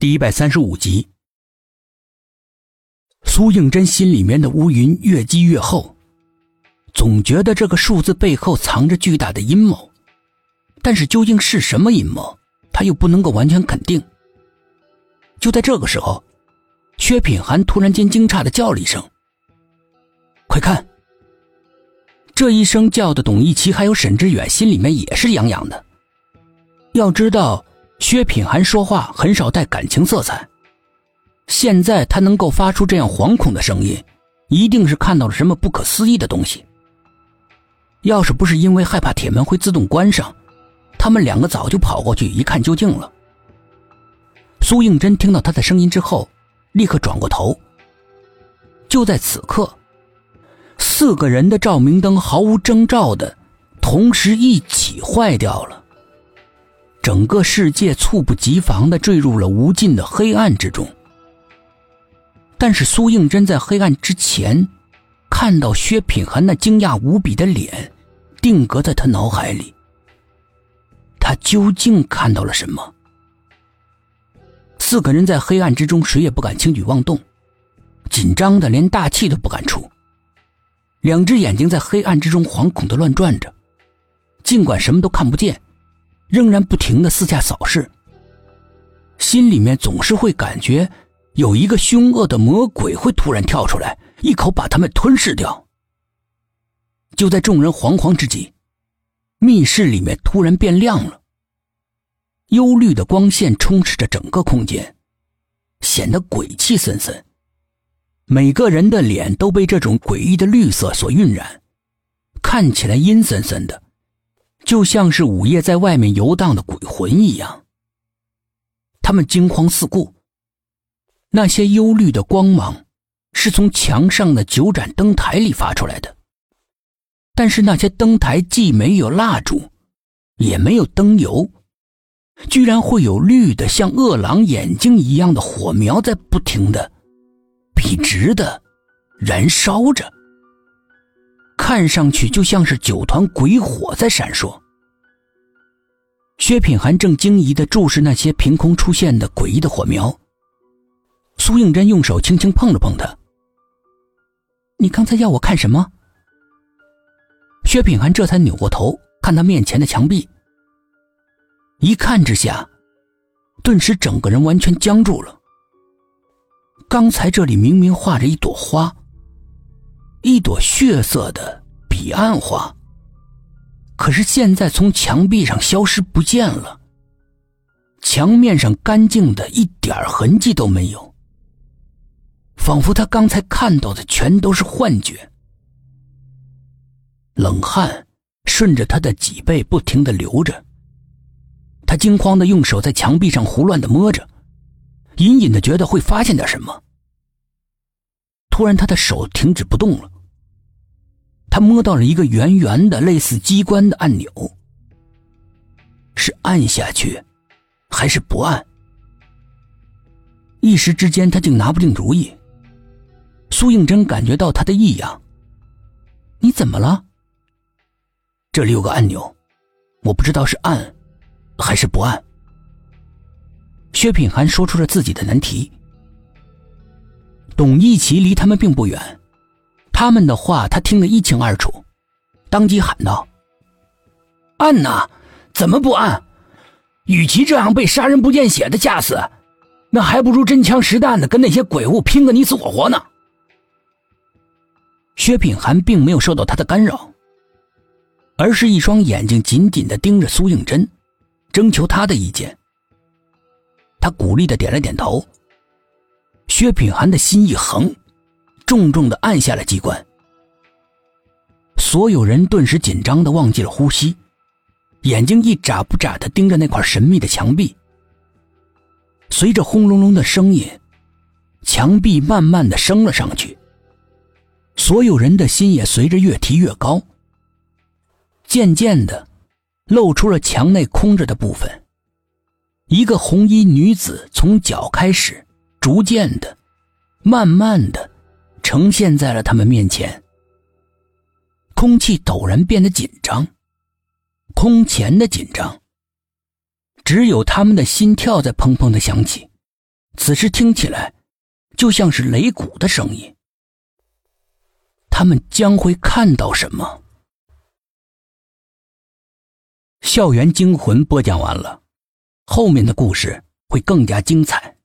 第一百三十五集，苏应真心里面的乌云越积越厚，总觉得这个数字背后藏着巨大的阴谋，但是究竟是什么阴谋，他又不能够完全肯定。就在这个时候，薛品涵突然间惊诧的叫了一声：“快看！”这一声叫的，董一奇还有沈志远心里面也是痒痒的。要知道。薛品涵说话很少带感情色彩，现在他能够发出这样惶恐的声音，一定是看到了什么不可思议的东西。要是不是因为害怕铁门会自动关上，他们两个早就跑过去一看究竟了。苏应真听到他的声音之后，立刻转过头。就在此刻，四个人的照明灯毫无征兆的同时一起坏掉了。整个世界猝不及防的坠入了无尽的黑暗之中。但是苏应真在黑暗之前，看到薛品涵那惊讶无比的脸，定格在他脑海里。他究竟看到了什么？四个人在黑暗之中，谁也不敢轻举妄动，紧张的连大气都不敢出。两只眼睛在黑暗之中惶恐的乱转着，尽管什么都看不见。仍然不停的四下扫视，心里面总是会感觉有一个凶恶的魔鬼会突然跳出来，一口把他们吞噬掉。就在众人惶惶之际，密室里面突然变亮了，幽绿的光线充斥着整个空间，显得鬼气森森。每个人的脸都被这种诡异的绿色所晕染，看起来阴森森的。就像是午夜在外面游荡的鬼魂一样，他们惊慌四顾。那些幽绿的光芒是从墙上的九盏灯台里发出来的，但是那些灯台既没有蜡烛，也没有灯油，居然会有绿的像饿狼眼睛一样的火苗在不停的、笔直的燃烧着。看上去就像是九团鬼火在闪烁。薛品涵正惊疑的注视那些凭空出现的诡异的火苗。苏应真用手轻轻碰了碰他：“你刚才要我看什么？”薛品涵这才扭过头看他面前的墙壁，一看之下，顿时整个人完全僵住了。刚才这里明明画着一朵花。一朵血色的彼岸花，可是现在从墙壁上消失不见了。墙面上干净的一点痕迹都没有，仿佛他刚才看到的全都是幻觉。冷汗顺着他的脊背不停的流着，他惊慌的用手在墙壁上胡乱的摸着，隐隐的觉得会发现点什么。突然，他的手停止不动了。他摸到了一个圆圆的、类似机关的按钮，是按下去，还是不按？一时之间，他竟拿不定主意。苏应真感觉到他的异样：“你怎么了？”这里有个按钮，我不知道是按，还是不按。薛品涵说出了自己的难题。董一奇离他们并不远，他们的话他听得一清二楚，当即喊道：“按呐，怎么不按？与其这样被杀人不见血的架死，那还不如真枪实弹的跟那些鬼物拼个你死我活呢。”薛品涵并没有受到他的干扰，而是一双眼睛紧紧的盯着苏应真，征求他的意见。他鼓励的点了点头。薛品涵的心一横，重重的按下了机关。所有人顿时紧张的忘记了呼吸，眼睛一眨不眨的盯着那块神秘的墙壁。随着轰隆隆的声音，墙壁慢慢的升了上去。所有人的心也随着越提越高。渐渐的，露出了墙内空着的部分。一个红衣女子从脚开始。逐渐的，慢慢的，呈现在了他们面前。空气陡然变得紧张，空前的紧张。只有他们的心跳在砰砰的响起，此时听起来就像是擂鼓的声音。他们将会看到什么？校园惊魂播讲完了，后面的故事会更加精彩。